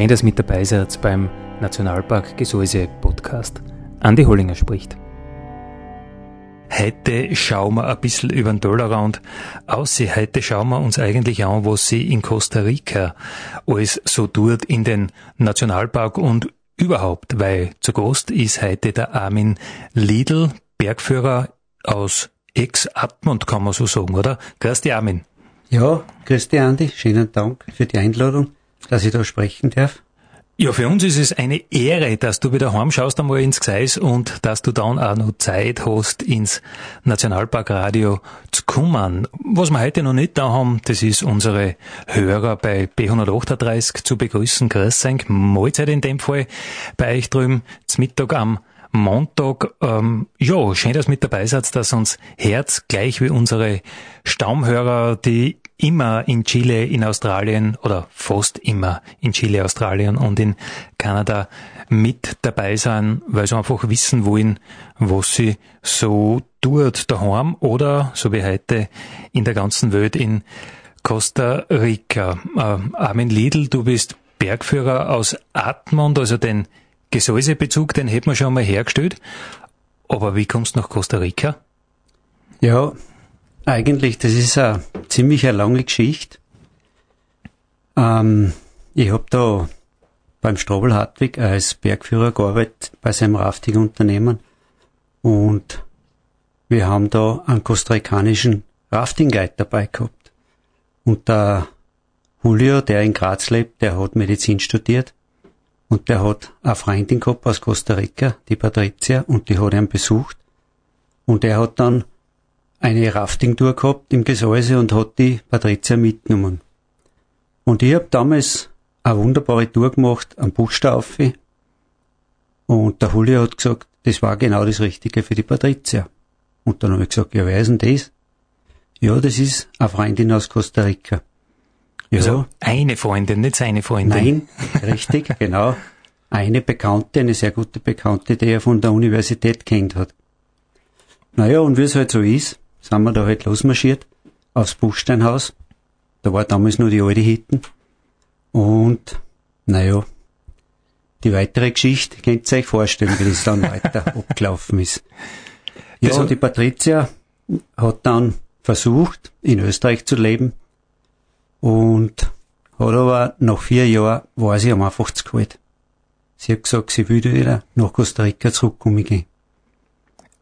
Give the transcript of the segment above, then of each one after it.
Schön, dass mit dabei seid beim Nationalpark Gesäuse Podcast. Andi Hollinger spricht. Heute schauen wir ein bisschen über den Dollarrand aus. Heute schauen wir uns eigentlich an, was sie in Costa Rica alles so tut in den Nationalpark und überhaupt, weil zu Gast ist heute der Armin Lidl, Bergführer aus Ex-Atmund, kann man so sagen, oder? Grüß dich, Armin. Ja, grüß dich, Andi. Schönen Dank für die Einladung dass ich da sprechen darf. Ja, für uns ist es eine Ehre, dass du wieder heimschaust einmal ins Gseis und dass du dann auch noch Zeit hast, ins Nationalparkradio zu kommen. Was wir heute noch nicht da haben, das ist unsere Hörer bei B138 zu begrüßen. Grüß euch, Mahlzeit in dem Fall bei euch drüben, zum Mittag am Montag. Ähm, ja, schön, dass mit dabei seid, dass uns Herz gleich wie unsere Stammhörer, die immer in Chile, in Australien oder fast immer in Chile, Australien und in Kanada mit dabei sein, weil sie einfach wissen wollen, was sie so tut daheim oder so wie heute in der ganzen Welt in Costa Rica. Äh, Armin Lidl, du bist Bergführer aus Atmund, also den Gesäusebezug, den hätten wir schon mal hergestellt. Aber wie kommst du nach Costa Rica? Ja, eigentlich, das ist eine ziemlich eine lange Geschichte. Ähm, ich habe da beim Strobel Hartwig als Bergführer gearbeitet bei seinem Rafting-Unternehmen und wir haben da einen kostarikanischen Rafting-Guide dabei gehabt. Und der Julio, der in Graz lebt, der hat Medizin studiert und der hat eine Freundin gehabt aus Costa Rica, die Patricia, und die hat ihn besucht. Und er hat dann eine Rafting-Tour gehabt im Gesäuse und hat die Patricia mitgenommen. Und ich hab damals eine wunderbare Tour gemacht am Buchstaufe. Und der Julio hat gesagt, das war genau das Richtige für die Patricia. Und dann habe ich gesagt, ja, wer ist denn das? Ja, das ist eine Freundin aus Costa Rica. Ja. Also eine Freundin, nicht seine Freundin. Nein, richtig, genau. Eine Bekannte, eine sehr gute Bekannte, die er von der Universität kennt hat. Naja, und wie es halt so ist, sind wir da halt losmarschiert aufs Buchsteinhaus. Da war damals nur die alte Hitten. Und, naja, die weitere Geschichte könnt ihr euch vorstellen, wie das dann weiter abgelaufen ist. Ja, also, die Patricia hat dann versucht, in Österreich zu leben und hat aber nach vier Jahren war sie am einfach zu kalt. Sie hat gesagt, sie würde wieder nach Costa Rica zurückkommen gehen.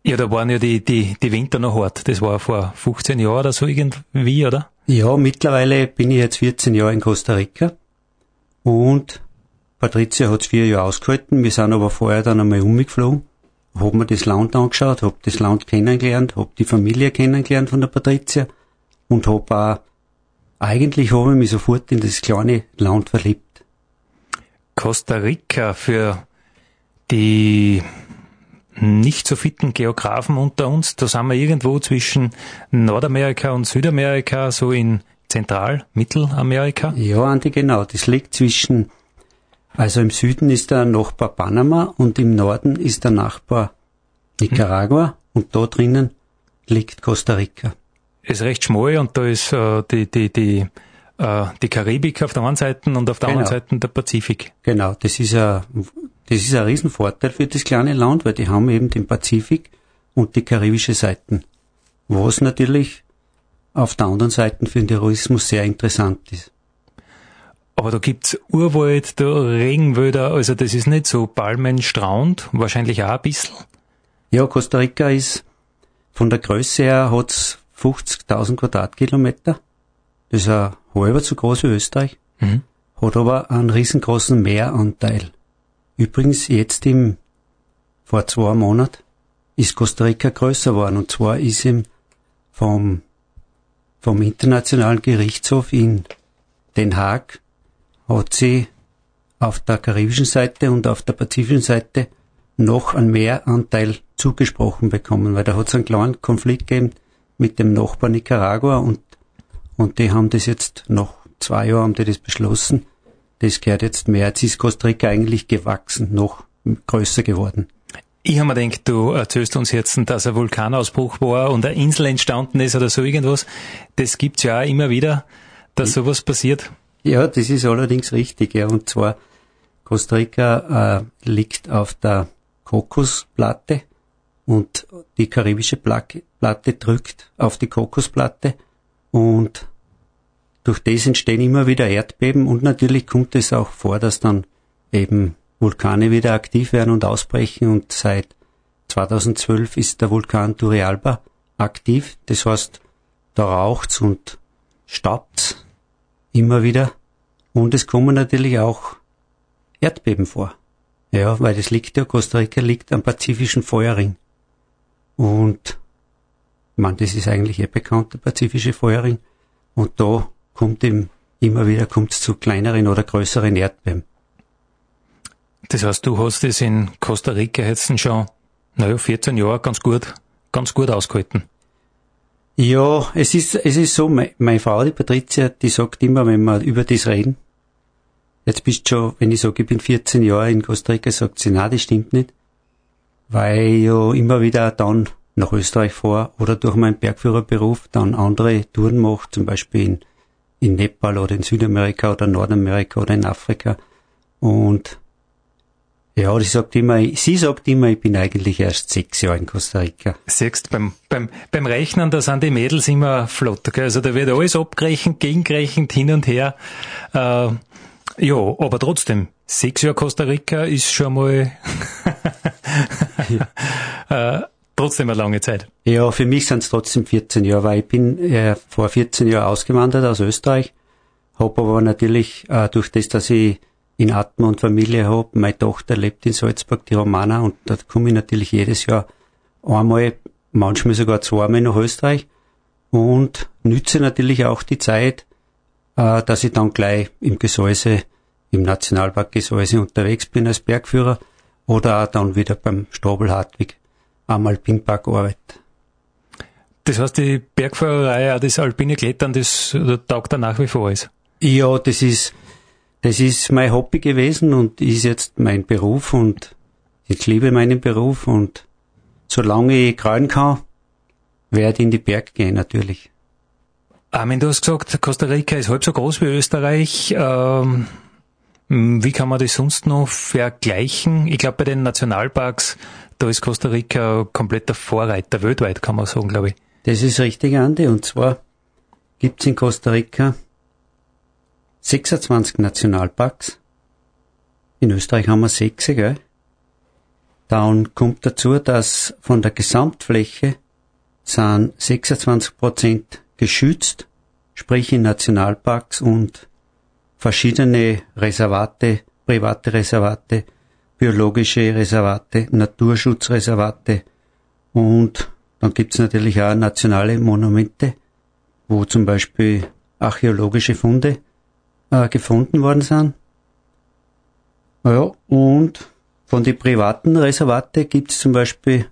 Ja, da waren ja die, die, die Winter noch hart. Das war vor 15 Jahren oder so irgendwie, oder? Ja, mittlerweile bin ich jetzt 14 Jahre in Costa Rica und Patricia hat's vier Jahre ausgehalten. Wir sind aber vorher dann einmal umgeflogen, hab mir das Land angeschaut, hab das Land kennengelernt, hab die Familie kennengelernt von der Patricia und hab auch, eigentlich habe ich mich sofort in das kleine Land verliebt. Costa Rica für die nicht so fitten Geografen unter uns. Da sind wir irgendwo zwischen Nordamerika und Südamerika, so in Zentral-, Mittelamerika. Ja, Andi, genau. Das liegt zwischen, also im Süden ist der Nachbar Panama und im Norden ist der Nachbar Nicaragua hm. und da drinnen liegt Costa Rica. Ist recht schmal und da ist äh, die, die, die, äh, die Karibik auf der einen Seite und auf der genau. anderen Seite der Pazifik. Genau, das ist ein das ist ein Riesenvorteil für das kleine Land, weil die haben eben den Pazifik und die karibische Seiten. Was natürlich auf der anderen Seite für den Tourismus sehr interessant ist. Aber da gibt's Urwald, da Regenwälder, also das ist nicht so palmenstrauend, wahrscheinlich auch ein bisschen. Ja, Costa Rica ist von der Größe her hat's 50.000 Quadratkilometer. Das ist ein halber zu groß wie Österreich. Mhm. Hat aber einen riesengroßen Meeranteil. Übrigens jetzt im, vor zwei Monaten, ist Costa Rica größer geworden. Und zwar ist ihm vom, vom Internationalen Gerichtshof in Den Haag hat sie auf der karibischen Seite und auf der pazifischen Seite noch einen Mehranteil zugesprochen bekommen, weil da hat es einen kleinen Konflikt gegeben mit dem Nachbarn Nicaragua und, und die haben das jetzt noch zwei Jahre haben die das beschlossen. Das gehört jetzt mehr. Jetzt ist Costa Rica eigentlich gewachsen, noch größer geworden. Ich habe mir gedacht, du erzählst uns jetzt, dass ein Vulkanausbruch war und eine Insel entstanden ist oder so irgendwas. Das gibt's ja auch immer wieder, dass sowas passiert. Ja, das ist allerdings richtig. Ja. Und zwar Costa Rica äh, liegt auf der Kokosplatte und die karibische Platte drückt auf die Kokosplatte und durch das entstehen immer wieder Erdbeben und natürlich kommt es auch vor, dass dann eben Vulkane wieder aktiv werden und ausbrechen und seit 2012 ist der Vulkan Turrialba aktiv. Das heißt, da raucht's und staubt's immer wieder und es kommen natürlich auch Erdbeben vor. Ja, weil das liegt ja, Costa Rica liegt am pazifischen Feuerring. Und, man, das ist eigentlich eh bekannt, der pazifische Feuerring. Und da kommt ihm immer wieder kommt zu kleineren oder größeren Erdbeben. Das heißt, du hast es in Costa Rica jetzt schon, naja, 14 Jahre ganz gut, ganz gut ausgehalten. Ja, es ist, es ist so, meine Frau, die Patricia, die sagt immer, wenn wir über das reden, jetzt bist du schon, wenn ich sage, ich bin 14 Jahre in Costa Rica, sagt sie, na, das stimmt nicht, weil ich ja immer wieder dann nach Österreich fahre oder durch meinen Bergführerberuf dann andere Touren mache, zum Beispiel in in Nepal oder in Südamerika oder Nordamerika oder in Afrika. Und ja, sie sagt immer, sie sagt immer, ich bin eigentlich erst sechs Jahre in Costa Rica. Siehst, beim, beim, beim Rechnen, da sind die Mädels immer flott. Gell? Also da wird alles abgerechnet, gegengerechnet, hin und her. Äh, ja, aber trotzdem, sechs Jahre Costa Rica ist schon mal äh, trotzdem eine lange Zeit. Ja, für mich sind es trotzdem 14 Jahre, weil ich bin äh, vor 14 Jahren ausgewandert aus Österreich, habe aber natürlich äh, durch das, dass ich in Atmen und Familie habe, meine Tochter lebt in Salzburg, die Romana, und da komme ich natürlich jedes Jahr einmal, manchmal sogar zweimal nach Österreich und nütze natürlich auch die Zeit, äh, dass ich dann gleich im Gesäuse, im Nationalpark Gesäuse unterwegs bin als Bergführer oder auch dann wieder beim Strobel Hartwig am Alpinpark arbeitet. Das heißt, die Bergfahrerei, das alpine Klettern, das taugt da nach wie vor alles? Ja, das ist, das ist mein Hobby gewesen und ist jetzt mein Beruf und ich liebe meinen Beruf und solange ich krallen kann, werde ich in die Berg gehen, natürlich. Armin, du hast gesagt, Costa Rica ist halb so groß wie Österreich. Ähm, wie kann man das sonst noch vergleichen? Ich glaube, bei den Nationalparks da ist Costa Rica kompletter Vorreiter weltweit, kann man sagen, glaube ich. Das ist richtig, Andi. Und zwar gibt's in Costa Rica 26 Nationalparks. In Österreich haben wir sechs, gell? Dann kommt dazu, dass von der Gesamtfläche sind 26 Prozent geschützt, sprich in Nationalparks und verschiedene Reservate, private Reservate biologische Reservate, Naturschutzreservate und dann gibt's natürlich auch nationale Monumente, wo zum Beispiel archäologische Funde äh, gefunden worden sind. Ja, und von den privaten Reservate gibt's zum Beispiel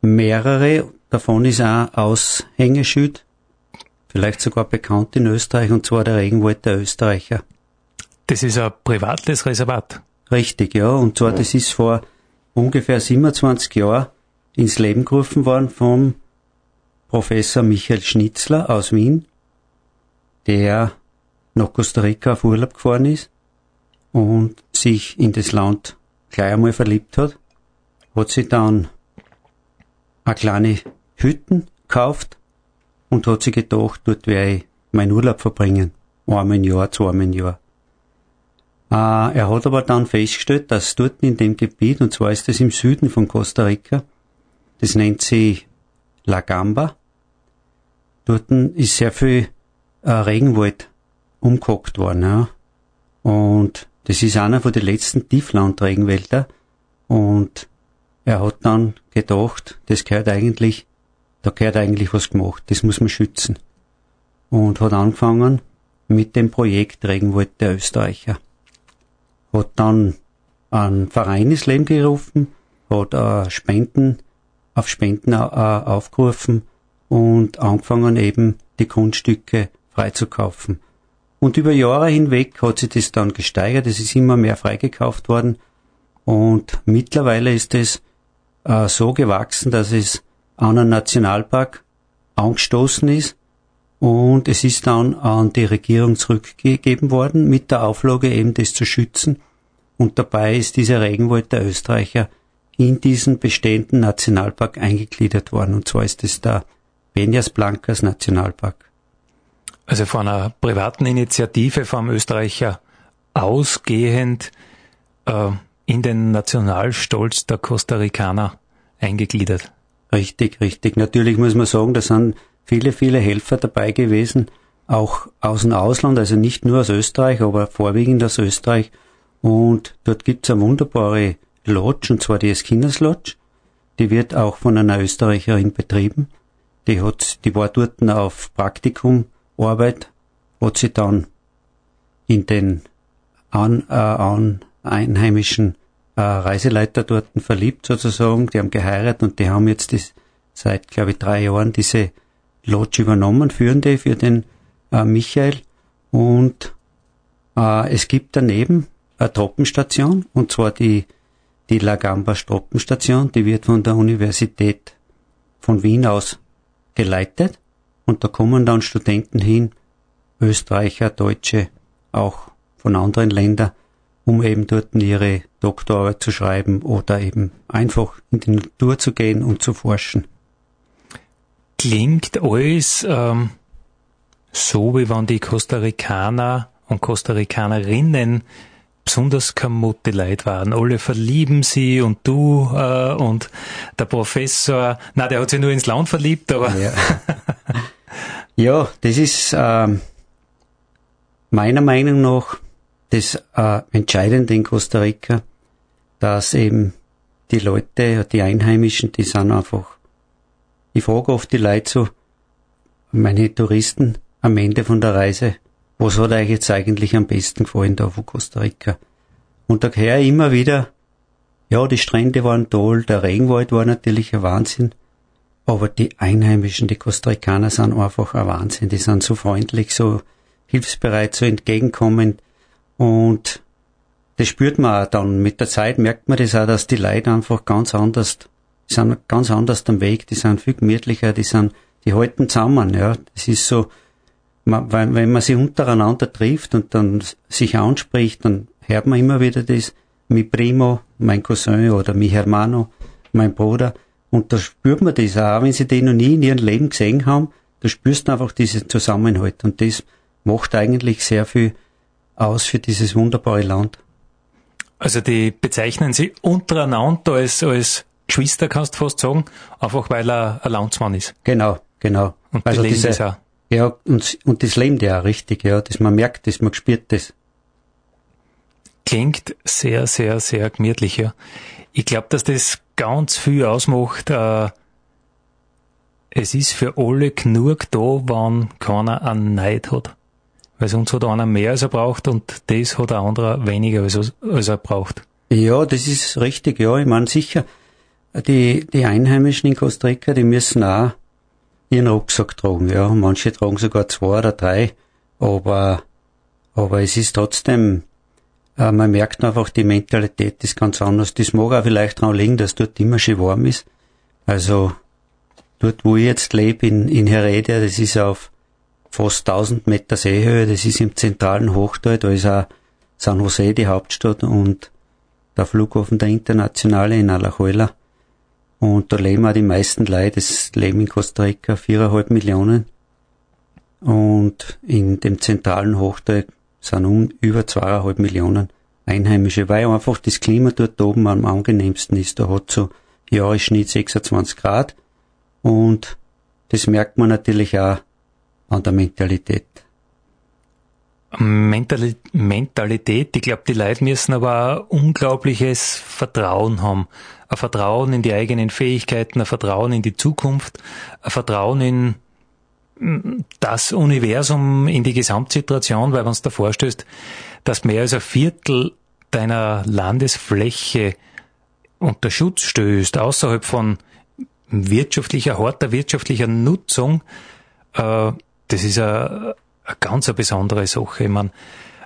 mehrere, davon ist auch Aushängeschild, vielleicht sogar bekannt in Österreich, und zwar der Regenwald der Österreicher. Das ist ein privates Reservat. Richtig, ja. Und zwar, das ist vor ungefähr 27 Jahren ins Leben gerufen worden vom Professor Michael Schnitzler aus Wien, der nach Costa Rica auf Urlaub gefahren ist und sich in das Land gleich einmal verliebt hat, hat sich dann eine kleine Hütten gekauft und hat sich gedacht, dort werde ich meinen Urlaub verbringen. Einmal im Jahr, zweimal im Jahr. Äh, er hat aber dann festgestellt, dass dort in dem Gebiet, und zwar ist das im Süden von Costa Rica, das nennt sich La Gamba, dort ist sehr viel äh, Regenwald umgehackt worden. Ja. Und das ist einer von den letzten Tieflandregenwälder und er hat dann gedacht, das gehört eigentlich, da gehört eigentlich was gemacht, das muss man schützen. Und hat angefangen mit dem Projekt Regenwald der Österreicher. Hat dann einen Verein ins Leben gerufen, hat äh, Spenden, auf Spenden äh, aufgerufen und angefangen eben die Grundstücke freizukaufen. Und über Jahre hinweg hat sich das dann gesteigert, es ist immer mehr freigekauft worden und mittlerweile ist es äh, so gewachsen, dass es einen Nationalpark angestoßen ist und es ist dann an die Regierung zurückgegeben worden mit der Auflage eben das zu schützen und dabei ist dieser Regenwald der Österreicher in diesen bestehenden Nationalpark eingegliedert worden und zwar ist es der Peñas Blancas Nationalpark. Also von einer privaten Initiative vom Österreicher ausgehend äh, in den Nationalstolz der Costa Ricaner eingegliedert. Richtig, richtig. Natürlich muss man sagen, da sind viele, viele Helfer dabei gewesen, auch aus dem Ausland, also nicht nur aus Österreich, aber vorwiegend aus Österreich. Und dort gibt's eine wunderbare Lodge, und zwar die Eskinders Lodge. Die wird auch von einer Österreicherin betrieben. Die hat, die war dort auf Praktikum Arbeit hat sie dann in den an, äh, an einheimischen äh, Reiseleiter dort verliebt sozusagen. Die haben geheiratet und die haben jetzt das, seit, glaube ich, drei Jahren diese Lodge übernommen, führende für den äh, Michael. Und äh, es gibt daneben eine Troppenstation, und zwar die, die Lagamba Troppenstation, die wird von der Universität von Wien aus geleitet. Und da kommen dann Studenten hin, Österreicher, Deutsche, auch von anderen Ländern, um eben dort ihre Doktorarbeit zu schreiben oder eben einfach in die Natur zu gehen und zu forschen. Klingt alles ähm, so, wie wenn die Costa Ricaner und Costa Ricanerinnen besonders kamutte Leute waren. Alle verlieben sie und du äh, und der Professor, na, der hat sich nur ins Land verliebt, aber ja. Ja, das ist äh, meiner Meinung nach das äh, Entscheidende in Costa Rica, dass eben die Leute, die Einheimischen, die sind einfach, ich frage oft die Leute so, meine Touristen am Ende von der Reise, was hat euch jetzt eigentlich am besten gefallen da von Costa Rica? Und da höre ich immer wieder, ja, die Strände waren toll, der Regenwald war natürlich ein Wahnsinn, aber die Einheimischen, die Costa Ricaner sind einfach ein Wahnsinn. Die sind so freundlich, so hilfsbereit, so entgegenkommend. Und das spürt man auch dann. Mit der Zeit merkt man das auch, dass die Leute einfach ganz anders, die sind ganz anders am Weg, die sind viel gemütlicher, die sind, die halten zusammen, ja. Das ist so, man, wenn man sich untereinander trifft und dann sich anspricht, dann hört man immer wieder das, mi primo, mein Cousin oder mi hermano, mein Bruder. Und da spürt man das auch, wenn sie den noch nie in ihrem Leben gesehen haben, da spürst du einfach diesen Zusammenhalt. Und das macht eigentlich sehr viel aus für dieses wunderbare Land. Also die bezeichnen sie untereinander als, als Geschwister, kannst du fast sagen, einfach weil er ein Landsmann ist. Genau, genau. Und also diese, das auch. Ja, und, und das leben die auch richtig, ja, dass man merkt das, man spürt das. Klingt sehr, sehr, sehr gemütlich, ja. Ich glaube, dass das ganz viel ausmacht. Äh, es ist für alle genug da, wenn keiner einen Neid hat. Weil sonst hat einer mehr als er braucht und das hat ein anderer weniger als, als er braucht. Ja, das ist richtig, ja. Ich meine sicher, die, die Einheimischen in Costa Rica, die müssen auch ihren Rucksack tragen, ja. Manche tragen sogar zwei oder drei, aber, aber es ist trotzdem, äh, man merkt einfach, die Mentalität ist ganz anders. Das mag auch vielleicht daran liegen, dass dort immer schön warm ist. Also dort, wo ich jetzt lebe, in, in Heredia, das ist auf fast 1000 Meter Seehöhe, das ist im zentralen Hochtal, da ist auch San Jose die Hauptstadt und der Flughafen der Internationale in Alajuela. Und da leben auch die meisten Leute, das leben in Costa Rica viereinhalb Millionen. Und in dem zentralen Hochtal sind um über zweieinhalb Millionen Einheimische, weil einfach das Klima dort oben am angenehmsten ist. Da hat so Jahresschnitt 26 Grad und das merkt man natürlich auch an der Mentalität. Mentalität. Ich glaube, die Leute müssen aber ein unglaubliches Vertrauen haben. Ein Vertrauen in die eigenen Fähigkeiten, ein Vertrauen in die Zukunft, ein Vertrauen in mm, das Universum, in die Gesamtsituation, weil wenn du dir vorstellst, dass mehr als ein Viertel deiner Landesfläche unter Schutz stößt, außerhalb von wirtschaftlicher, harter wirtschaftlicher Nutzung, äh, das ist eine, ganz eine besondere Sache. Ich meine,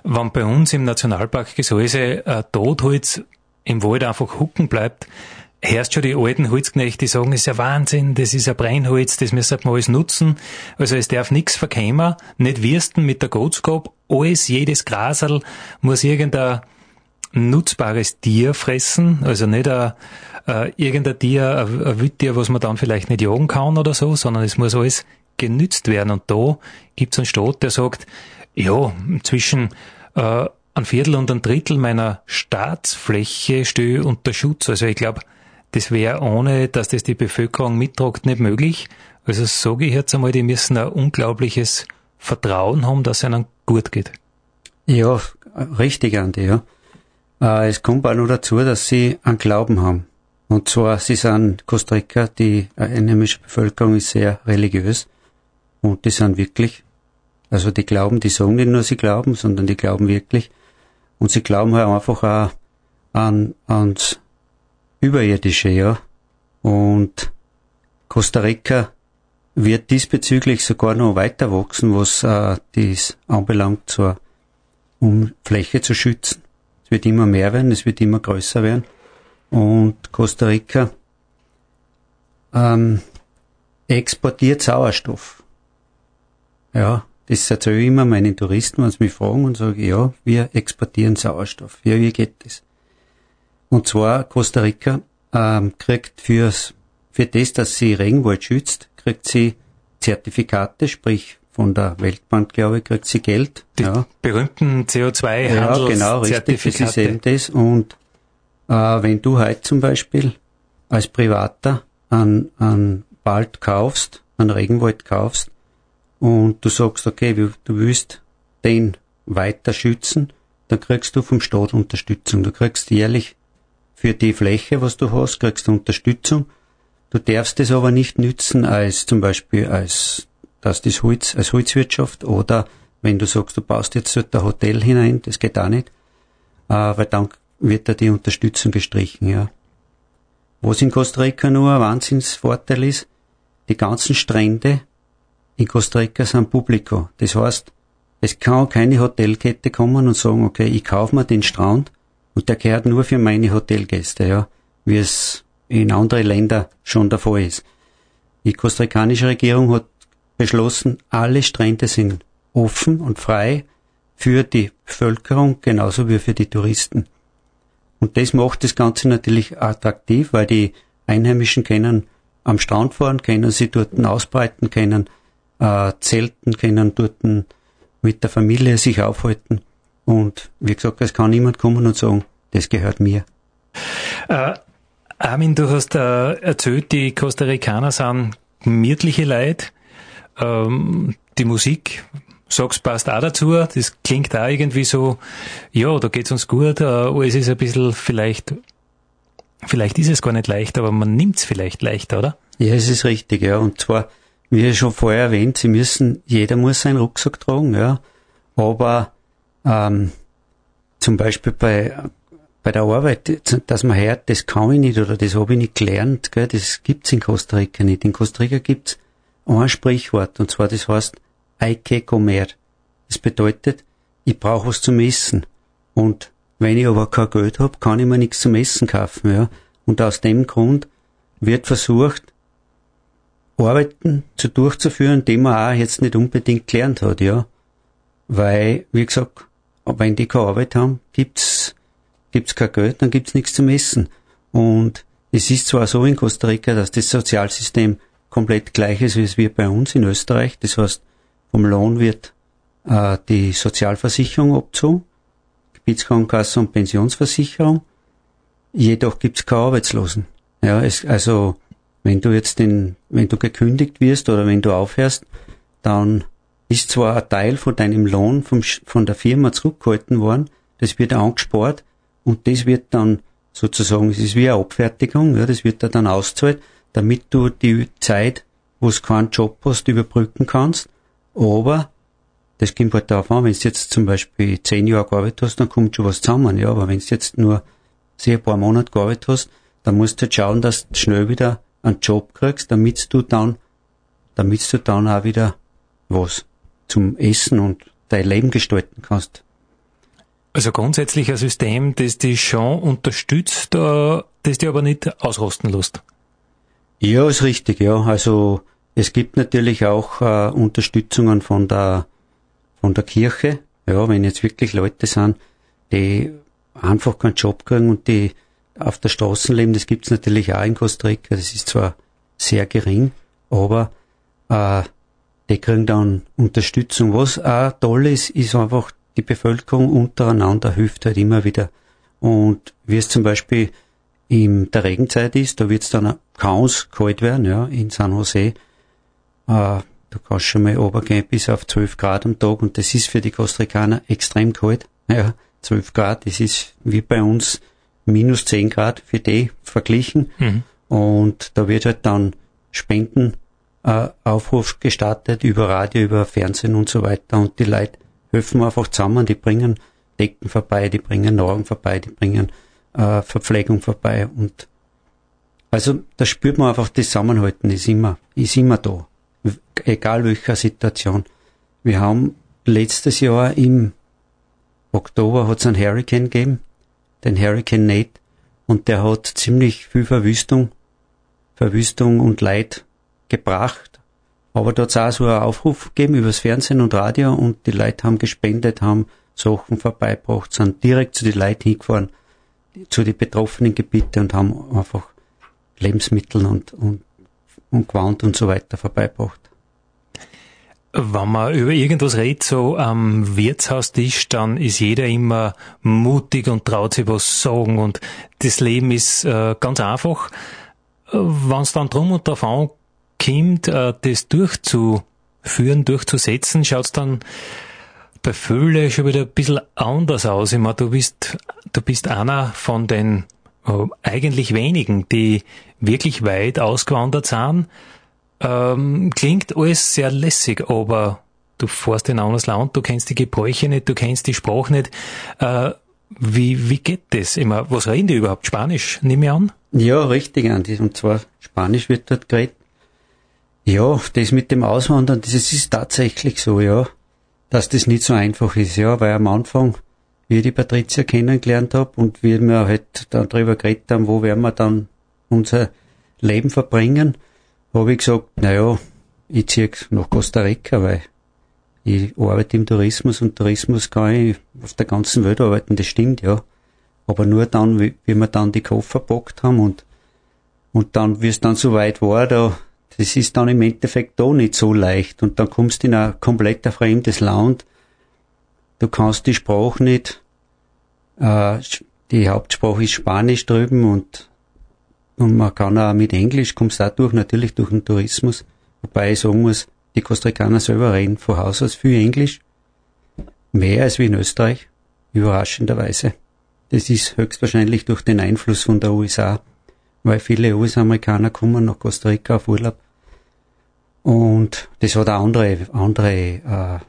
wenn bei uns im Nationalpark Gesäuse ein Totholz im Wald einfach hucken bleibt, hörst schon die alten Holzknechte, die sagen, das ist ja Wahnsinn, das ist ein Brennholz, das müssen wir alles nutzen. Also es darf nichts verkämen, nicht wirsten mit der Goatskop, alles, jedes Grasel muss irgendein nutzbares Tier fressen, also nicht ein, äh, irgendein Tier, ein, ein Wildtier, was man dann vielleicht nicht jagen kann oder so, sondern es muss alles genützt werden. Und da gibt es einen Staat, der sagt, ja, zwischen äh, ein Viertel und ein Drittel meiner Staatsfläche stehe unter Schutz. Also ich glaube, das wäre ohne, dass das die Bevölkerung mittragt, nicht möglich. Also sage ich jetzt einmal, die müssen ein unglaubliches Vertrauen haben, dass es ihnen gut geht. Ja, richtig, Andi, ja. Äh, es kommt auch noch dazu, dass sie einen Glauben haben. Und zwar, sie sind Costa Rica, die einheimische Bevölkerung ist sehr religiös. Und die sind wirklich, also die glauben, die sagen nicht nur, sie glauben, sondern die glauben wirklich. Und sie glauben halt einfach auch an, ans Überirdische, ja. Und Costa Rica wird diesbezüglich sogar noch weiter wachsen, was äh, dies anbelangt, zwar um Fläche zu schützen. Es wird immer mehr werden, es wird immer größer werden. Und Costa Rica ähm, exportiert Sauerstoff. Ja, das erzähle ich immer meinen Touristen, wenn sie mich fragen und sage, ja, wir exportieren Sauerstoff. Ja, wie geht das? Und zwar Costa Rica ähm, kriegt fürs, für das, dass sie Regenwald schützt, kriegt sie Zertifikate, sprich von der Weltbank, glaube ich, kriegt sie Geld. Die ja. berühmten CO2 Ja, genau, richtig, das ist eben das. Und äh, wenn du heute zum Beispiel als Privater an, an Wald kaufst, an Regenwald kaufst, und du sagst, okay, du willst den weiter schützen, dann kriegst du vom Staat Unterstützung. Du kriegst jährlich für die Fläche, was du hast, kriegst du Unterstützung. Du darfst es aber nicht nützen als zum Beispiel als dass das Holz, als Holzwirtschaft oder wenn du sagst, du baust jetzt dort ein Hotel hinein, das geht auch nicht, äh, weil dann wird da die Unterstützung gestrichen, ja. Was in Costa Rica nur ein Wahnsinnsvorteil ist, die ganzen Strände in Costa Rica sind Publico. Das heißt, es kann keine Hotelkette kommen und sagen, okay, ich kaufe mir den Strand und der gehört nur für meine Hotelgäste, ja, wie es in anderen Ländern schon der Fall ist. Die kostarikanische Regierung hat beschlossen, alle Strände sind offen und frei für die Bevölkerung genauso wie für die Touristen. Und das macht das Ganze natürlich attraktiv, weil die Einheimischen können am Strand fahren, können sie dort ausbreiten, können äh, zelten, können dort mit der Familie sich aufhalten. Und wie gesagt, es kann niemand kommen und sagen, das gehört mir. Äh, Armin, du hast äh, erzählt, die Costa Ricaner sind gemütliche Leute. Ähm, die Musik, sagst, passt auch dazu. Das klingt auch irgendwie so, ja, da geht's uns gut. Äh, es ist ein bisschen vielleicht, vielleicht ist es gar nicht leicht, aber man nimmt's vielleicht leichter, oder? Ja, es ist richtig, ja. Und zwar, wie schon vorher erwähnt, sie müssen, jeder muss seinen Rucksack tragen, ja. Aber ähm, zum Beispiel bei, bei der Arbeit, dass man hört, das kann ich nicht oder das habe ich nicht gelernt, gell, das gibt's in Costa Rica nicht. In Costa Rica gibt's ein Sprichwort, und zwar das heißt, hay que comer. Das bedeutet, ich brauche was zum Essen. Und wenn ich aber kein Geld habe, kann ich mir nichts zum Essen kaufen, ja. Und aus dem Grund wird versucht, Arbeiten zu durchzuführen, die man auch jetzt nicht unbedingt gelernt hat, ja. Weil, wie gesagt, wenn die keine Arbeit haben, gibt's, gibt's kein Geld, dann gibt's nichts zum Essen. Und es ist zwar so in Costa Rica, dass das Sozialsystem komplett gleich ist, wie es wir bei uns in Österreich. Das heißt, vom Lohn wird äh, die Sozialversicherung abzogen, Gebietskrankenkasse und Pensionsversicherung. Jedoch gibt's keine Arbeitslosen. Ja, es, also wenn du jetzt den, wenn du gekündigt wirst oder wenn du aufhörst, dann ist zwar ein Teil von deinem Lohn vom, von der Firma zurückgehalten worden, das wird angespart und das wird dann sozusagen, es ist wie eine Abfertigung, ja, das wird da dann auszahlt, damit du die Zeit, wo du keinen Job hast, überbrücken kannst. Aber das kommt halt darauf an, wenn du jetzt zum Beispiel zehn Jahre gearbeitet hast, dann kommt schon was zusammen, ja, aber wenn du jetzt nur sehr paar Monate gearbeitet hast, dann musst du halt schauen, dass du schnell wieder einen Job kriegst, damit du dann, damit du dann auch wieder was zum Essen und dein Leben gestalten kannst. Also grundsätzlich ein System, das dich schon unterstützt, äh, das dich aber nicht ausrosten lässt. Ja, ist richtig, ja. Also es gibt natürlich auch äh, Unterstützungen von der von der Kirche. Ja, wenn jetzt wirklich Leute sind, die einfach keinen Job kriegen und die auf der Straße leben, das gibt's natürlich auch in Costa Rica. Das ist zwar sehr gering, aber äh, die kriegen dann Unterstützung. Was auch toll ist, ist einfach die Bevölkerung untereinander hilft halt immer wieder. Und wie es zum Beispiel in der Regenzeit ist, da wird es dann kaum kalt werden, ja, in San Jose. Äh, du kannst schon mal runtergehen bis auf 12 Grad am Tag und das ist für die Costa Ricaner extrem kalt. Ja, 12 Grad, das ist wie bei uns minus 10 Grad für die verglichen. Mhm. Und da wird halt dann Spenden äh, Aufruf gestartet über Radio, über Fernsehen und so weiter. Und die Leute helfen einfach zusammen, die bringen Decken vorbei, die bringen Nahrung vorbei, die bringen äh, Verpflegung vorbei. Und also da spürt man einfach, das Zusammenhalten ist immer, ist immer da. Egal welcher Situation. Wir haben letztes Jahr im Oktober hat es einen Hurricane gegeben, den Hurricane Nate, und der hat ziemlich viel Verwüstung, Verwüstung und Leid gebracht. Aber da hat es auch so einen Aufruf gegeben übers Fernsehen und Radio und die Leute haben gespendet, haben Sachen vorbeigebracht, sind direkt zu den Leuten hingefahren, zu den betroffenen Gebieten und haben einfach Lebensmittel und, und, und Gewand und so weiter vorbeigebracht. Wenn man über irgendwas redet, so am Wirtshaustisch, dann ist jeder immer mutig und traut sich was sagen und das Leben ist äh, ganz einfach. Wenn es dann drum und drauf kommt, äh, das durchzuführen, durchzusetzen, schaut es dann bei Fülle schon wieder ein bisschen anders aus. Ich meine, du bist, du bist einer von den äh, eigentlich wenigen, die wirklich weit ausgewandert sind. Ähm, klingt alles sehr lässig, aber du fährst in ein anderes Land, du kennst die Gebräuche nicht, du kennst die Sprache nicht. Äh, wie, wie geht das? Meine, was reden die überhaupt? Spanisch, nehme ich an? Ja, richtig, Andi. Und zwar Spanisch wird dort geredet. Ja, das mit dem Auswandern, das ist tatsächlich so, ja, dass das nicht so einfach ist, ja, weil am Anfang, wie ich die Patricia kennengelernt habe und wir halt dann drüber geredet haben, wo werden wir dann unser Leben verbringen, habe ich gesagt, naja, ich ziehe nach Costa Rica, weil ich arbeite im Tourismus und Tourismus kann ich auf der ganzen Welt arbeiten, das stimmt, ja. Aber nur dann, wie, wir dann die Koffer packt haben und, und dann, wie es dann so weit war, da das ist dann im Endeffekt doch nicht so leicht. Und dann kommst du in ein komplett fremdes Land. Du kannst die Sprache nicht, äh, die Hauptsprache ist Spanisch drüben und, und man kann auch mit Englisch, kommst du durch, natürlich durch den Tourismus. Wobei ich sagen muss, die Costa Ricaner selber reden von Haus aus viel Englisch. Mehr als wie in Österreich. Überraschenderweise. Das ist höchstwahrscheinlich durch den Einfluss von der USA weil viele US-Amerikaner kommen nach Costa Rica auf Urlaub. Und das hat auch andere, andere äh,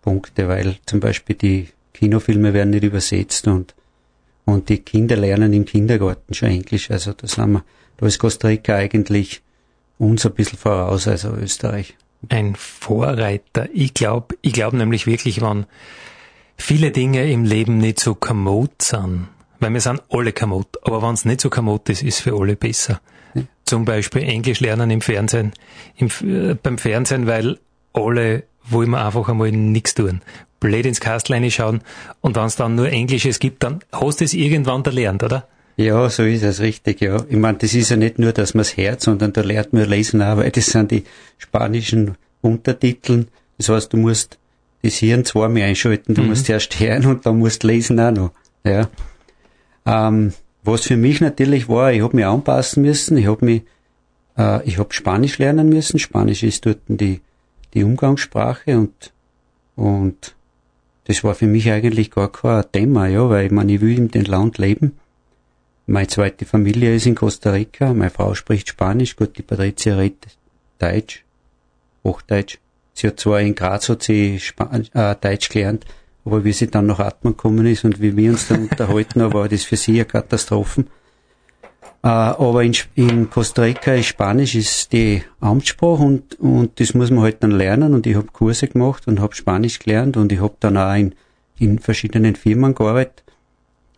Punkte, weil zum Beispiel die Kinofilme werden nicht übersetzt und, und die Kinder lernen im Kindergarten schon Englisch. Also da sind wir, da ist Costa Rica eigentlich uns ein bisschen voraus, also Österreich. Ein Vorreiter. Ich glaube, ich glaube nämlich wirklich, wenn viele Dinge im Leben nicht so kommod sind, weil wir sind alle kamot. Aber wenn es nicht so kamot ist, ist für alle besser. Ja. Zum Beispiel Englisch lernen im Fernsehen, im, äh, beim Fernsehen, weil alle wollen wir einfach einmal nichts tun. Blöd ins Kastlein schauen und wenn es dann nur Englisches gibt, dann hast du es irgendwann erlernt, oder? Ja, so ist es richtig, ja. Ich meine, das ist ja nicht nur, dass man es hört, sondern da lernt man lesen auch, weil das sind die spanischen Untertiteln. Das heißt, du musst das Hirn zweimal einschalten, du mhm. musst erst hören und dann musst lesen auch noch. Ja. Ähm, was für mich natürlich war, ich habe mich anpassen müssen, ich habe mich, äh, ich habe Spanisch lernen müssen. Spanisch ist dort die die Umgangssprache und, und das war für mich eigentlich gar kein Thema, ja, weil ich meine, ich will in dem Land leben. Meine zweite Familie ist in Costa Rica, meine Frau spricht Spanisch, gut, die Patricia redet Deutsch, Hochdeutsch. Sie hat zwar in Graz hat sie Span äh, Deutsch gelernt, aber wie sie dann nach Atmen gekommen ist und wie wir uns dann unterhalten, war das für sie eine Katastrophe. Äh, aber in, in, Costa Rica ist Spanisch ist die Amtssprache und, und das muss man halt dann lernen und ich habe Kurse gemacht und habe Spanisch gelernt und ich habe dann auch in, in verschiedenen Firmen gearbeitet.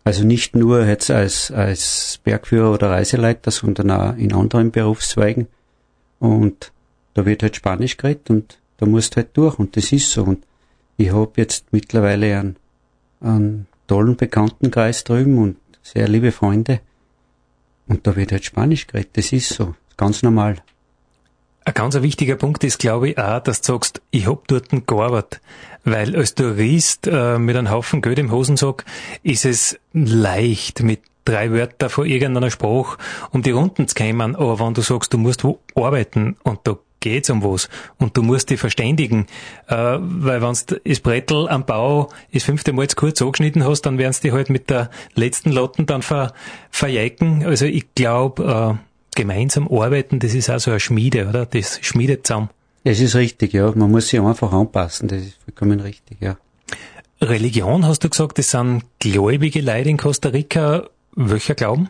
Also nicht nur jetzt als, als Bergführer oder Reiseleiter, sondern auch in anderen Berufszweigen. Und da wird halt Spanisch geredet und da musst halt durch und das ist so. Und ich habe jetzt mittlerweile einen, einen tollen Bekanntenkreis drüben und sehr liebe Freunde. Und da wird halt Spanisch geredet. Das ist so. Ganz normal. Ein ganz wichtiger Punkt ist, glaube ich, auch, dass du sagst, ich hab dort gearbeitet. Weil als Tourist äh, mit einem Haufen Geld im Hosensack ist es leicht, mit drei Wörtern vor irgendeiner Sprache um die Runden zu kommen. Aber wenn du sagst, du musst wo arbeiten und da geht's um was. Und du musst dich verständigen. Äh, weil wenn du das Brettel am Bau das fünfte Mal zu kurz angeschnitten hast, dann werden sie dich halt mit der letzten Lotten dann ver, verjeiken. Also ich glaube, äh, gemeinsam arbeiten, das ist auch so eine Schmiede, oder? Das schmiedet zusammen. Das ist richtig, ja. Man muss sich einfach anpassen. Das ist vollkommen richtig, ja. Religion, hast du gesagt, das sind gläubige Leute in Costa Rica. Welcher Glauben?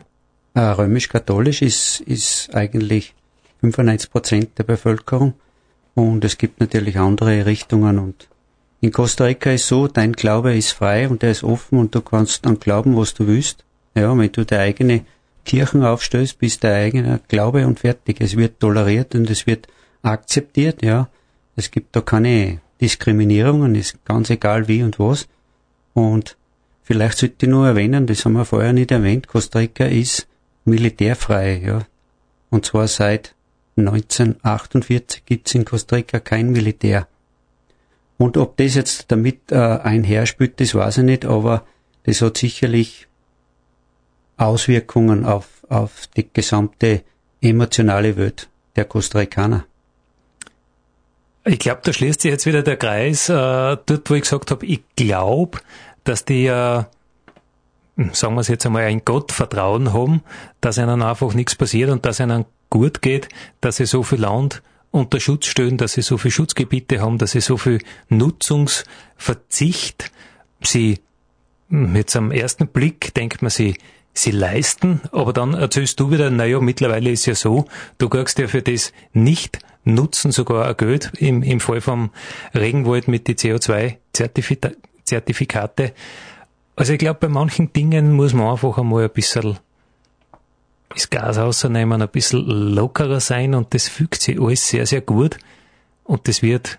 Äh, Römisch-katholisch ist, ist eigentlich 95 Prozent der Bevölkerung. Und es gibt natürlich andere Richtungen und in Costa Rica ist so, dein Glaube ist frei und der ist offen und du kannst dann glauben, was du willst. Ja, wenn du deine eigene Kirchen aufstößt, bist dein eigener Glaube und fertig. Es wird toleriert und es wird akzeptiert, ja. Es gibt da keine Diskriminierungen, ist ganz egal wie und was. Und vielleicht sollte ich nur erwähnen, das haben wir vorher nicht erwähnt, Costa Rica ist militärfrei, ja. Und zwar seit 1948 gibt's in Costa Rica kein Militär. Und ob das jetzt damit äh, einherspielt, das weiß ich nicht, aber das hat sicherlich Auswirkungen auf, auf die gesamte emotionale Welt der Costa Ricaner. Ich glaube, da schließt sich jetzt wieder der Kreis, äh, dort wo ich gesagt habe, ich glaube, dass die, äh, sagen wir es jetzt einmal, ein Gottvertrauen haben, dass ihnen einfach nichts passiert und dass ihnen gut geht, dass sie so viel Land unter Schutz stellen, dass sie so viel Schutzgebiete haben, dass sie so viel Nutzungsverzicht sie jetzt am ersten Blick denkt man sie sie leisten, aber dann erzählst du wieder, naja, mittlerweile ist ja so, du kriegst ja für das nicht nutzen sogar ein Geld im, im Fall vom Regenwald mit die CO2-Zertifikate. Also ich glaube, bei manchen Dingen muss man einfach einmal ein bisschen das Gas rausnehmen, ein bisschen lockerer sein und das fügt sich alles sehr, sehr gut. Und das wird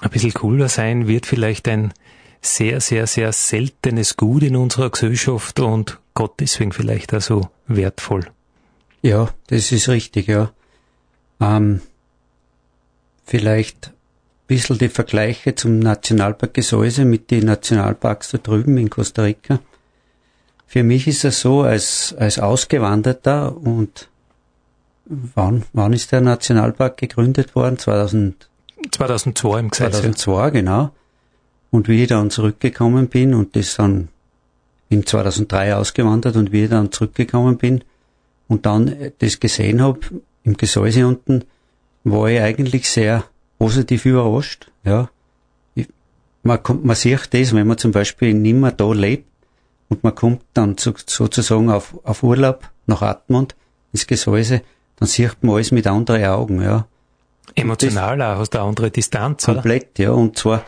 ein bisschen cooler sein, wird vielleicht ein sehr, sehr, sehr seltenes Gut in unserer Gesellschaft und Gott deswegen vielleicht auch so wertvoll. Ja, das ist richtig, ja. Ähm, vielleicht ein bisschen die Vergleiche zum Nationalpark Gesäuse mit den Nationalparks da drüben in Costa Rica. Für mich ist es so, als, als Ausgewanderter und wann, wann ist der Nationalpark gegründet worden? 2000, 2002 im Gesetz. 2002, genau. Und wie ich dann zurückgekommen bin und das dann in 2003 ausgewandert und wie ich dann zurückgekommen bin und dann das gesehen habe im Gesäuse unten, war ich eigentlich sehr positiv überrascht. Ja, ich, man, kommt, man sieht das, wenn man zum Beispiel nicht mehr da lebt, und man kommt dann zu, sozusagen auf, auf Urlaub nach Atmund ins Gesäuse, dann sieht man alles mit anderen Augen, ja. Emotional auch, hast du eine andere Distanz, Komplett, oder? ja. Und zwar,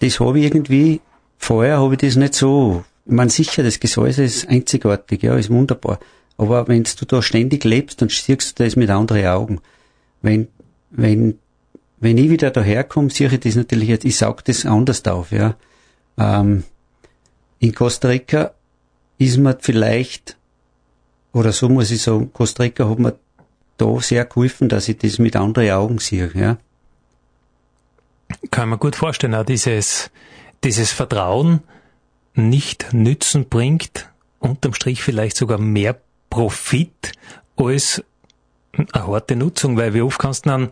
das habe ich irgendwie, vorher habe ich das nicht so, ich meine, sicher, das Gesäuse ist einzigartig, ja, ist wunderbar. Aber wenn du da ständig lebst, dann siehst du das mit anderen Augen. Wenn, wenn, wenn ich wieder daherkomme, sehe ich das natürlich jetzt, ich saug das anders auf, ja. Ähm, in Costa Rica ist man vielleicht, oder so muss ich sagen, Costa Rica hat mir da sehr geholfen, dass ich das mit anderen Augen sehe, ja. Kann man gut vorstellen, auch dieses, dieses Vertrauen nicht nützen bringt, unterm Strich vielleicht sogar mehr Profit als eine harte Nutzung, weil wie oft kannst du einen,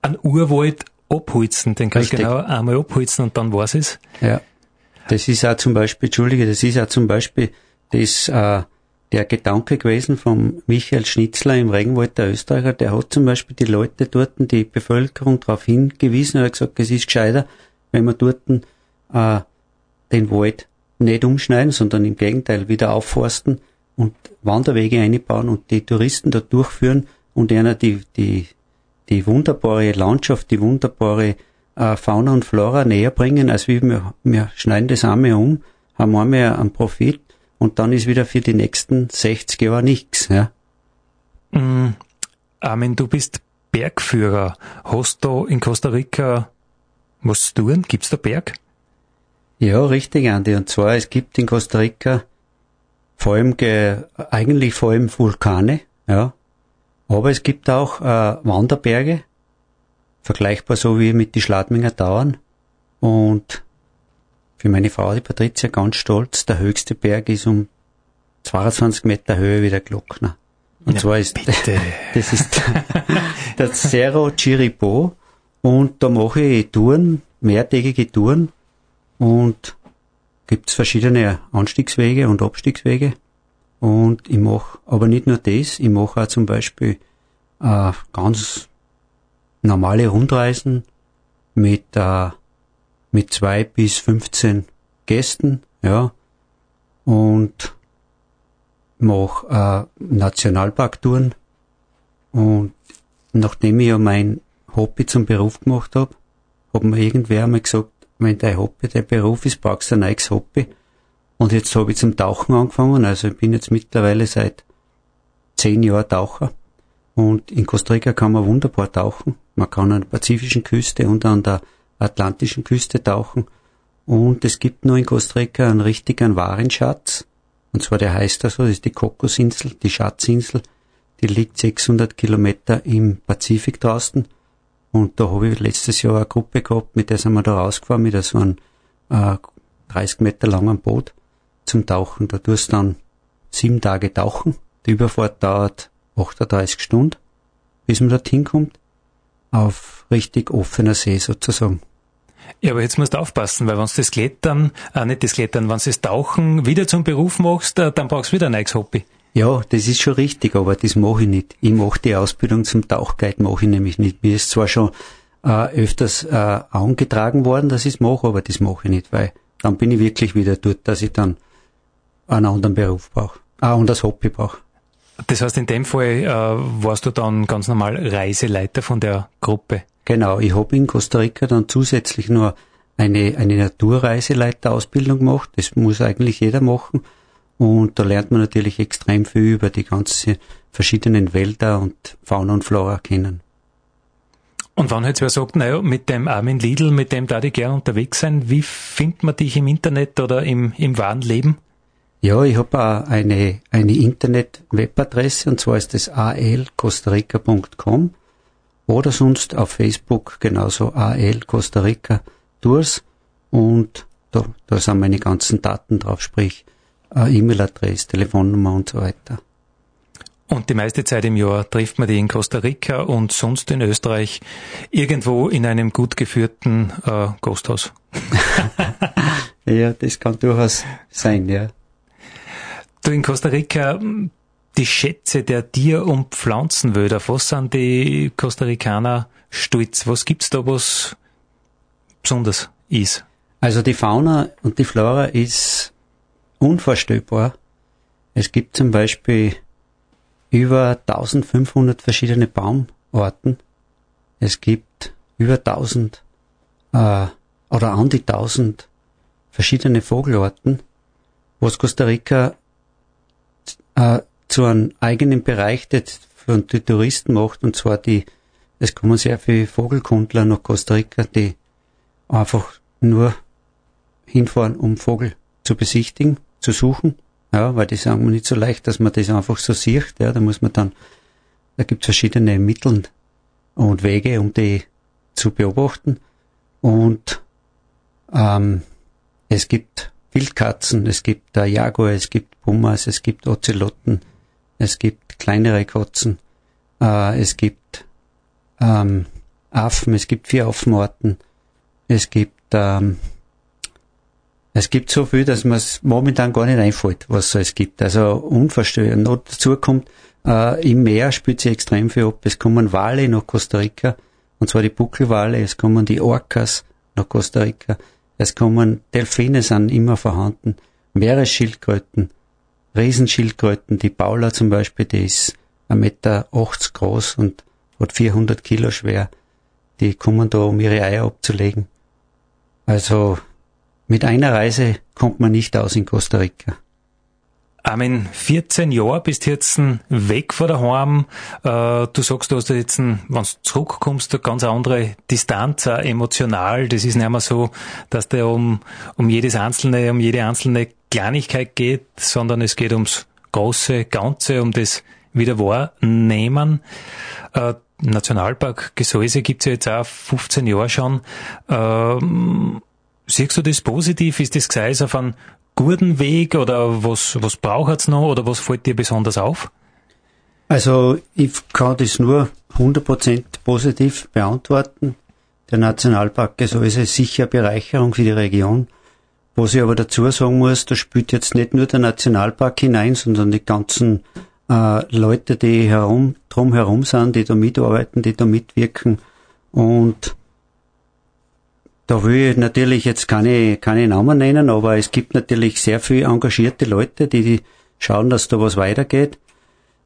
einen Urwald abholzen, den kannst du genau einmal abholzen und dann war's es. Ja. Das ist auch zum Beispiel, Entschuldige, das ist auch zum Beispiel das, äh, der Gedanke gewesen von Michael Schnitzler im Regenwald der Österreicher, der hat zum Beispiel die Leute dort, die Bevölkerung darauf hingewiesen, er hat gesagt, es ist gescheiter, wenn wir dort äh, den Wald nicht umschneiden, sondern im Gegenteil wieder aufforsten und Wanderwege einbauen und die Touristen dort durchführen und einer die, die, die wunderbare Landschaft, die wunderbare äh, Fauna und Flora näher bringen, als wie wir, wir schneiden das einmal um, haben einmal einen Profit und dann ist wieder für die nächsten 60 Jahre nichts. Ja. Mm, Armin, du bist Bergführer. Hast du in Costa Rica was zu tun? Gibt's da Berg? Ja, richtig, Andi. Und zwar, es gibt in Costa Rica vor allem, eigentlich vor allem Vulkane, ja. Aber es gibt auch äh, Wanderberge, vergleichbar so wie mit die Schladminger Tauern. Und für meine Frau, die Patricia, ganz stolz, der höchste Berg ist um 22 Meter Höhe wie der Glockner. Und ja, zwar ist, bitte. das ist der Cerro Chiripo. Und da mache ich Touren, mehrtägige Touren und gibt's verschiedene Anstiegswege und Abstiegswege. Und ich mache aber nicht nur das, ich mache auch zum Beispiel äh, ganz normale Rundreisen mit, äh, mit zwei bis 15 Gästen, ja, und mache äh, Nationalparktouren. Und nachdem ich ja mein Hobby zum Beruf gemacht habe, hat mir irgendwer einmal gesagt, wenn dein Hobby dein Beruf ist, brauchst du ein neues Hobby. Und jetzt habe ich zum Tauchen angefangen. Also ich bin jetzt mittlerweile seit zehn Jahren Taucher. Und in Costa Rica kann man wunderbar tauchen. Man kann an der pazifischen Küste und an der atlantischen Küste tauchen. Und es gibt nur in Costa Rica einen richtigen Warenschatz. Und zwar der heißt also, das ist die Kokosinsel, die Schatzinsel. Die liegt 600 Kilometer im Pazifik draußen. Und da habe ich letztes Jahr eine Gruppe gehabt, mit der sind wir da rausgefahren, mit so einem äh, 30 Meter langen Boot zum Tauchen. Da tust du dann sieben Tage tauchen. Die Überfahrt dauert 38 Stunden, bis man dorthin kommt. Auf richtig offener See sozusagen. Ja, aber jetzt musst du aufpassen, weil wenn du das Klettern, äh, nicht das Klettern, wenn du das Tauchen wieder zum Beruf machst, äh, dann brauchst du wieder ein neues Hobby. Ja, das ist schon richtig, aber das mache ich nicht. Ich mache die Ausbildung zum Tauchguide, mache ich nämlich nicht. Mir ist zwar schon äh, öfters äh, angetragen worden, dass ich es mache, aber das mache ich nicht, weil dann bin ich wirklich wieder dort, dass ich dann einen anderen Beruf brauche, ah, und das Hobby brauche. Das heißt, in dem Fall äh, warst du dann ganz normal Reiseleiter von der Gruppe? Genau, ich habe in Costa Rica dann zusätzlich nur eine, eine Naturreiseleiterausbildung gemacht. Das muss eigentlich jeder machen. Und da lernt man natürlich extrem viel über die ganzen verschiedenen Wälder und Fauna und Flora kennen. Und wenn jetzt wer sagt, naja, mit dem Armin Lidl, mit dem da ich gerne unterwegs sein, wie findet man dich im Internet oder im, im wahren Leben? Ja, ich habe auch eine, eine Internet-Webadresse und zwar ist das alcostarica.com oder sonst auf Facebook genauso AL Costa Rica Tours und da, da sind meine ganzen Daten drauf, sprich äh, E-Mail-Adresse, Telefonnummer und so weiter. Und die meiste Zeit im Jahr trifft man die in Costa Rica und sonst in Österreich irgendwo in einem gut geführten äh, Gasthaus. ja, das kann durchaus sein, ja. Du in Costa Rica, die Schätze der Tier- und Pflanzenwälder, was sind die Costa Ricaner stolz? Was gibt's da, was besonders ist? Also die Fauna und die Flora ist unvorstellbar. Es gibt zum Beispiel über 1500 verschiedene Baumarten. Es gibt über 1000 äh, oder an die 1000 verschiedene Vogelarten, was Costa Rica äh, zu einem eigenen Bereich für die Touristen macht, und zwar die, es kommen sehr viele Vogelkundler nach Costa Rica, die einfach nur hinfahren, um Vogel zu besichtigen zu suchen, ja, weil die sagen nicht so leicht, dass man das einfach so sieht, ja, da muss man dann, da gibt es verschiedene Mittel und Wege, um die zu beobachten. Und ähm, es gibt Wildkatzen, es gibt äh, Jaguar, es gibt Pumas, es gibt Ozelotten, es gibt kleinere Katzen, äh, es gibt ähm, Affen, es gibt vier Affenarten, es gibt ähm, es gibt so viel, dass man es momentan gar nicht einfällt, was so es gibt. Also unverstörend. Noch dazu kommt, äh, im Meer spielt sich extrem viel ab. Es kommen Wale nach Costa Rica, und zwar die Buckelwale, es kommen die Orcas nach Costa Rica, es kommen Delfine sind immer vorhanden, Meeresschildkröten, Riesenschildkröten, die Paula zum Beispiel, die ist 1,80 Meter groß und hat 400 Kilo schwer. Die kommen da, um ihre Eier abzulegen. Also mit einer Reise kommt man nicht aus in Costa Rica. Armin, 14 Jahre bist jetzt weg von daheim. Äh, du sagst, du hast jetzt, wenn du zurückkommst, eine ganz andere Distanz, auch emotional. Das ist nicht mehr so, dass der um, um jedes einzelne, um jede einzelne Kleinigkeit geht, sondern es geht ums große Ganze, um das Wiederwahrnehmen. Äh, Nationalpark Gesäuse gibt's ja jetzt auch 15 Jahre schon. Ähm, siehst du das positiv? Ist das Gesäß auf einem guten Weg oder was, was braucht es noch oder was fällt dir besonders auf? Also ich kann das nur 100% positiv beantworten. Der Nationalpark Gesäuse ist sicher eine Bereicherung für die Region. Was ich aber dazu sagen muss, da spielt jetzt nicht nur der Nationalpark hinein, sondern die ganzen äh, Leute, die herum, drum herum sind, die da mitarbeiten, die da mitwirken. Und da will ich natürlich jetzt keine, keine Namen nennen, aber es gibt natürlich sehr viele engagierte Leute, die schauen, dass da was weitergeht.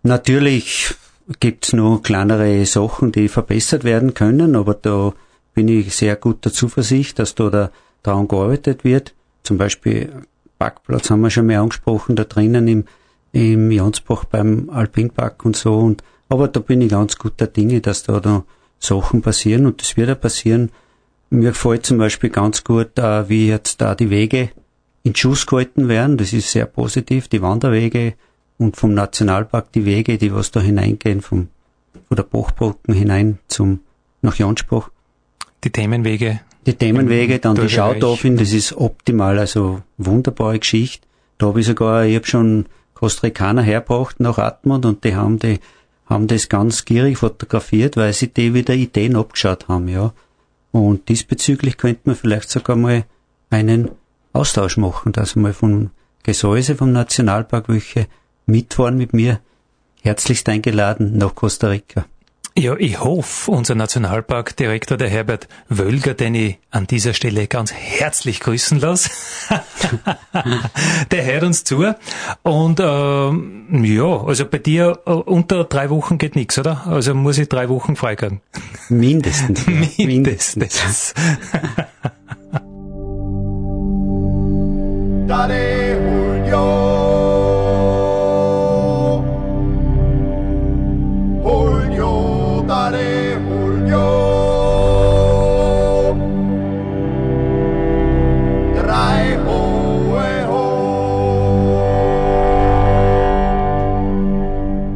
Natürlich gibt's noch kleinere Sachen, die verbessert werden können, aber da bin ich sehr guter Zuversicht, dass da, da daran gearbeitet wird. Zum Beispiel Parkplatz haben wir schon mehr angesprochen, da drinnen im, im Jansbach beim Alpinpark und so. Und, aber da bin ich ganz guter Dinge, dass da, da Sachen passieren und das wird ja passieren. Mir gefällt zum Beispiel ganz gut, äh, wie jetzt da die Wege in Schuss gehalten werden. Das ist sehr positiv. Die Wanderwege und vom Nationalpark die Wege, die was da hineingehen, vom, von der Bachbrücken hinein zum, nach Jansbach. Die Themenwege. Die Themenwege, dann die Schautafeln, das ist optimal, also wunderbare Geschichte. Da habe ich sogar, ich habe schon Costa Ricaner hergebracht nach Atmund und die haben die, haben das ganz gierig fotografiert, weil sie die wieder Ideen abgeschaut haben, ja. Und diesbezüglich könnte man vielleicht sogar mal einen Austausch machen, dass mal von Gesäuse vom Nationalpark welche mitfahren mit mir. Herzlichst eingeladen nach Costa Rica. Ja, ich hoffe, unser Nationalparkdirektor, der Herbert Wölger, den ich an dieser Stelle ganz herzlich grüßen lasse, der hört uns zu. Und ähm, ja, also bei dir äh, unter drei Wochen geht nichts, oder? Also muss ich drei Wochen freikriegen. Mindestens. Mindestens. Daddy.